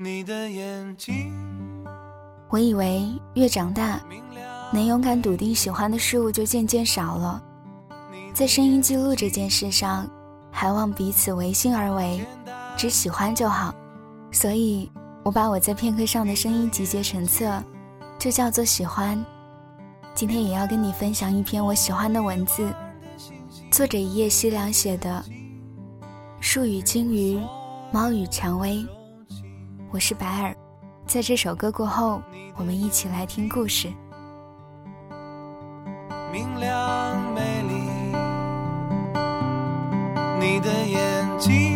你的眼睛。我以为越长大，能勇敢笃定喜欢的事物就渐渐少了。在声音记录这件事上，还望彼此唯心而为，只喜欢就好。所以，我把我在片刻上的声音集结成册，就叫做喜欢。今天也要跟你分享一篇我喜欢的文字，作者一夜西凉写的《树与鲸鱼，猫与蔷薇》。我是白尔，在这首歌过后，我们一起来听故事。明亮美丽，你的眼睛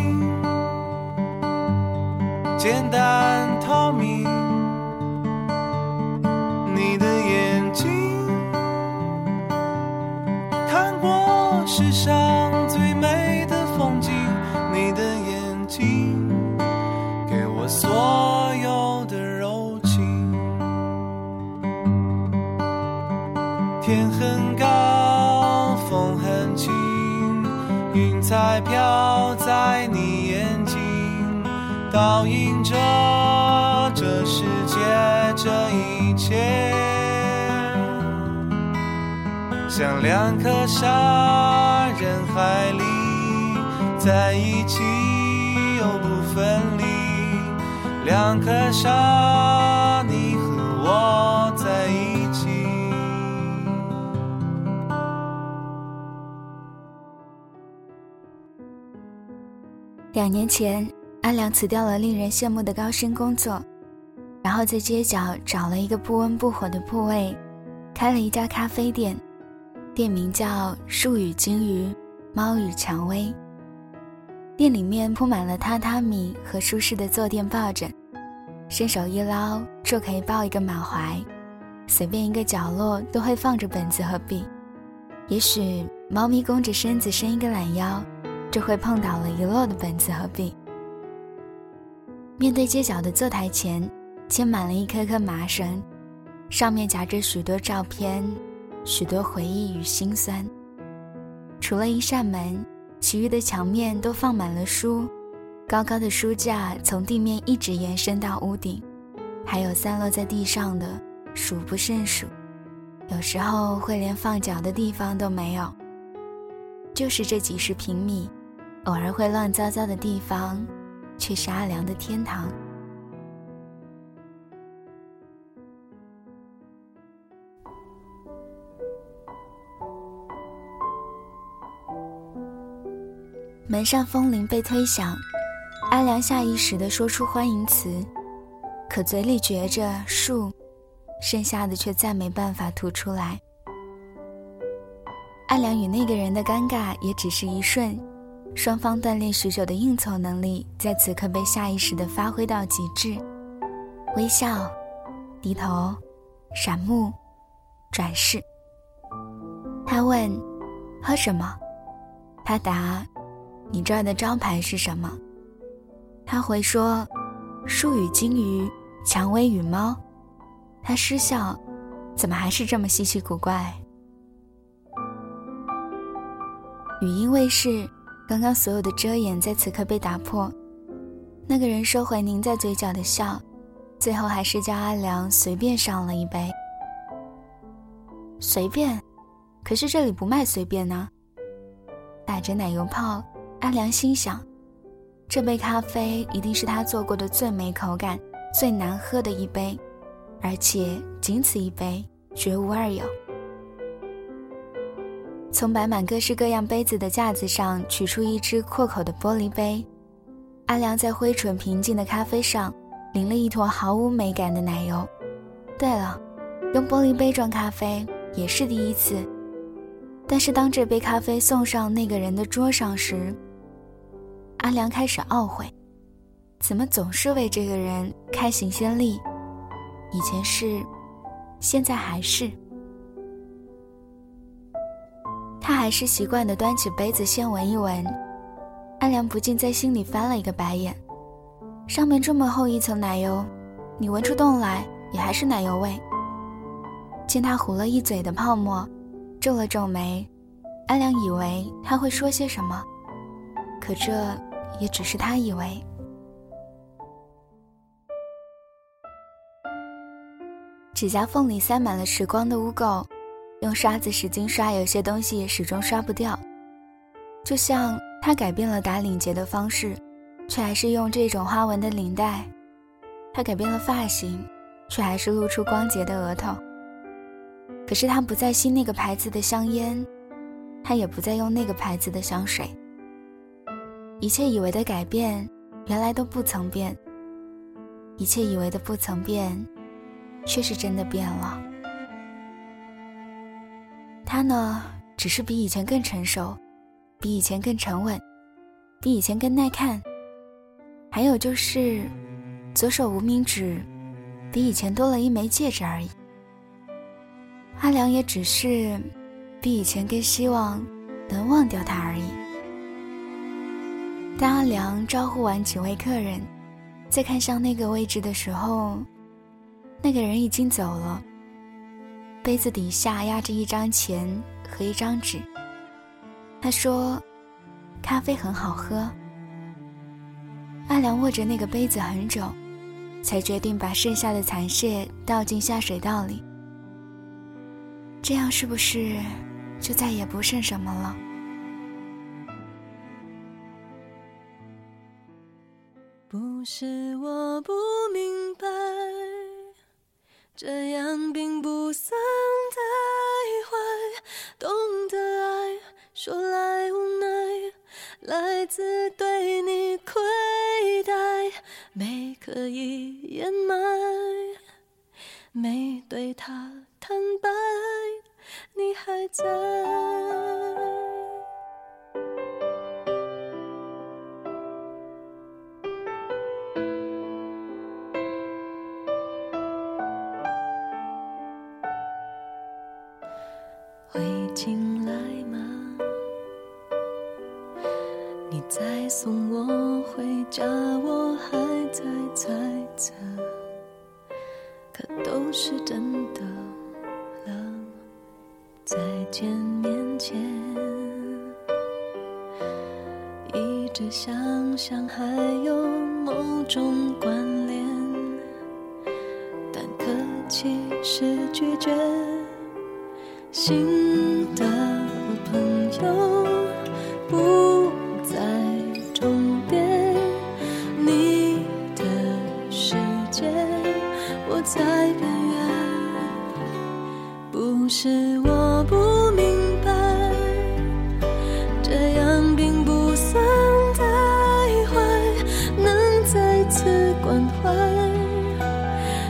天很高，风很轻，云彩飘在你眼睛，倒映着这世界这一切，像两颗沙，人海里在一起又不分离。两颗沙，两年前，阿良辞掉了令人羡慕的高薪工作，然后在街角找了一个不温不火的铺位，开了一家咖啡店，店名叫“树与鲸鱼，猫与蔷薇”。店里面铺满了榻榻米和舒适的坐垫抱枕，伸手一捞就可以抱一个满怀，随便一个角落都会放着本子和笔。也许猫咪弓着身子伸一个懒腰，就会碰倒了一摞的本子和笔。面对街角的坐台前，牵满了一颗颗麻绳，上面夹着许多照片，许多回忆与心酸。除了一扇门。其余的墙面都放满了书，高高的书架从地面一直延伸到屋顶，还有散落在地上的数不胜数，有时候会连放脚的地方都没有。就是这几十平米，偶尔会乱糟糟的地方，却是阿良的天堂。门上风铃被推响，阿良下意识地说出欢迎词，可嘴里嚼着树，剩下的却再没办法吐出来。阿良与那个人的尴尬也只是一瞬，双方锻炼许久的应酬能力在此刻被下意识地发挥到极致。微笑，低头，闪目，转视。他问：“喝什么？”他答。你这儿的招牌是什么？他回说：“树与鲸鱼，蔷薇与猫。”他失笑：“怎么还是这么稀奇古怪？”语音卫视，刚刚所有的遮掩在此刻被打破。那个人收回拧在嘴角的笑，最后还是叫阿良随便上了一杯。随便？可是这里不卖随便呢。打着奶油泡。阿良心想，这杯咖啡一定是他做过的最没口感、最难喝的一杯，而且仅此一杯，绝无二有。从摆满各式各样杯子的架子上取出一只阔口的玻璃杯，阿良在灰唇平静的咖啡上淋了一坨毫无美感的奶油。对了，用玻璃杯装咖啡也是第一次，但是当这杯咖啡送上那个人的桌上时，阿良开始懊悔，怎么总是为这个人开行先例？以前是，现在还是。他还是习惯的端起杯子先闻一闻。安良不禁在心里翻了一个白眼。上面这么厚一层奶油你闻出洞来也还是奶油味。见他糊了一嘴的泡沫皱了皱眉安良以为他会说些什么可这也只是他以为。指甲缝里塞满了时光的污垢用刷子使劲刷，有些东西始终刷不掉。就像他改变了打领结的方式，却还是用这种花纹的领带；他改变了发型，却还是露出光洁的额头。可是他不再吸那个牌子的香烟，他也不再用那个牌子的香水。一切以为的改变，原来都不曾变；一切以为的不曾变，却是真的变了。他呢，只是比以前更成熟。比以前更沉稳，比以前更耐看。还有就是，左手无名指比以前多了一枚戒指而已。阿良也只是比以前更希望能忘掉他而已。当阿良招呼完几位客人，再看向那个位置的时候，那个人已经走了。杯子底下压着一张钱和一张纸。他说：“咖啡很好喝。”阿良握着那个杯子很久，才决定把剩下的残屑倒进下水道里。这样是不是就再也不剩什么了？不是我不明白，这样并不算太坏，懂得爱。说来无奈，来自对你亏待，没刻意掩埋，没对他坦白，你还在。再见面前，一直想象还有某种关联，但客气是拒绝心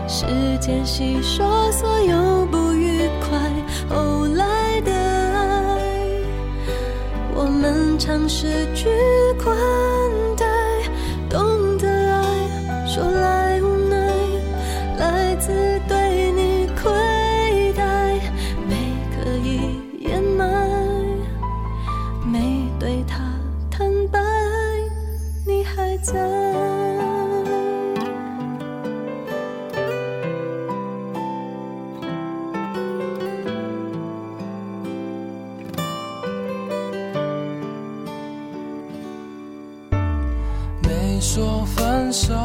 时间洗刷所有不愉快，后来的爱，我们尝试去宽说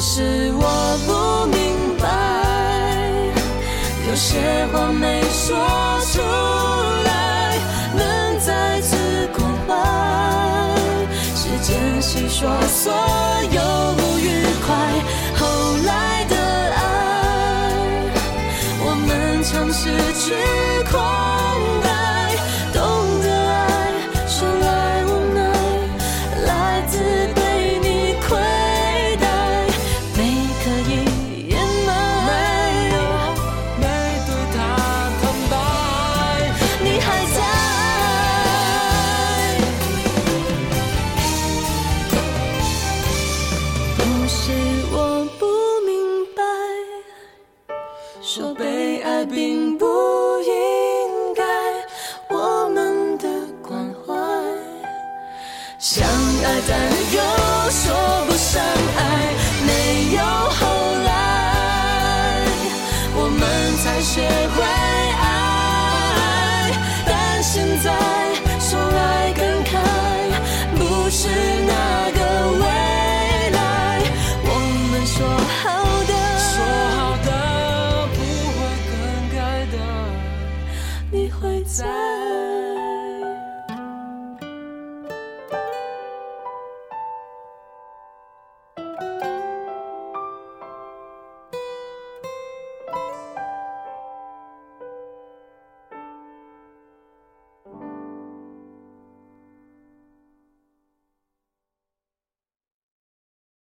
是我不明白有些话没说出来能再次关怀时间洗刷所有不愉快后来的爱我们尝试去宽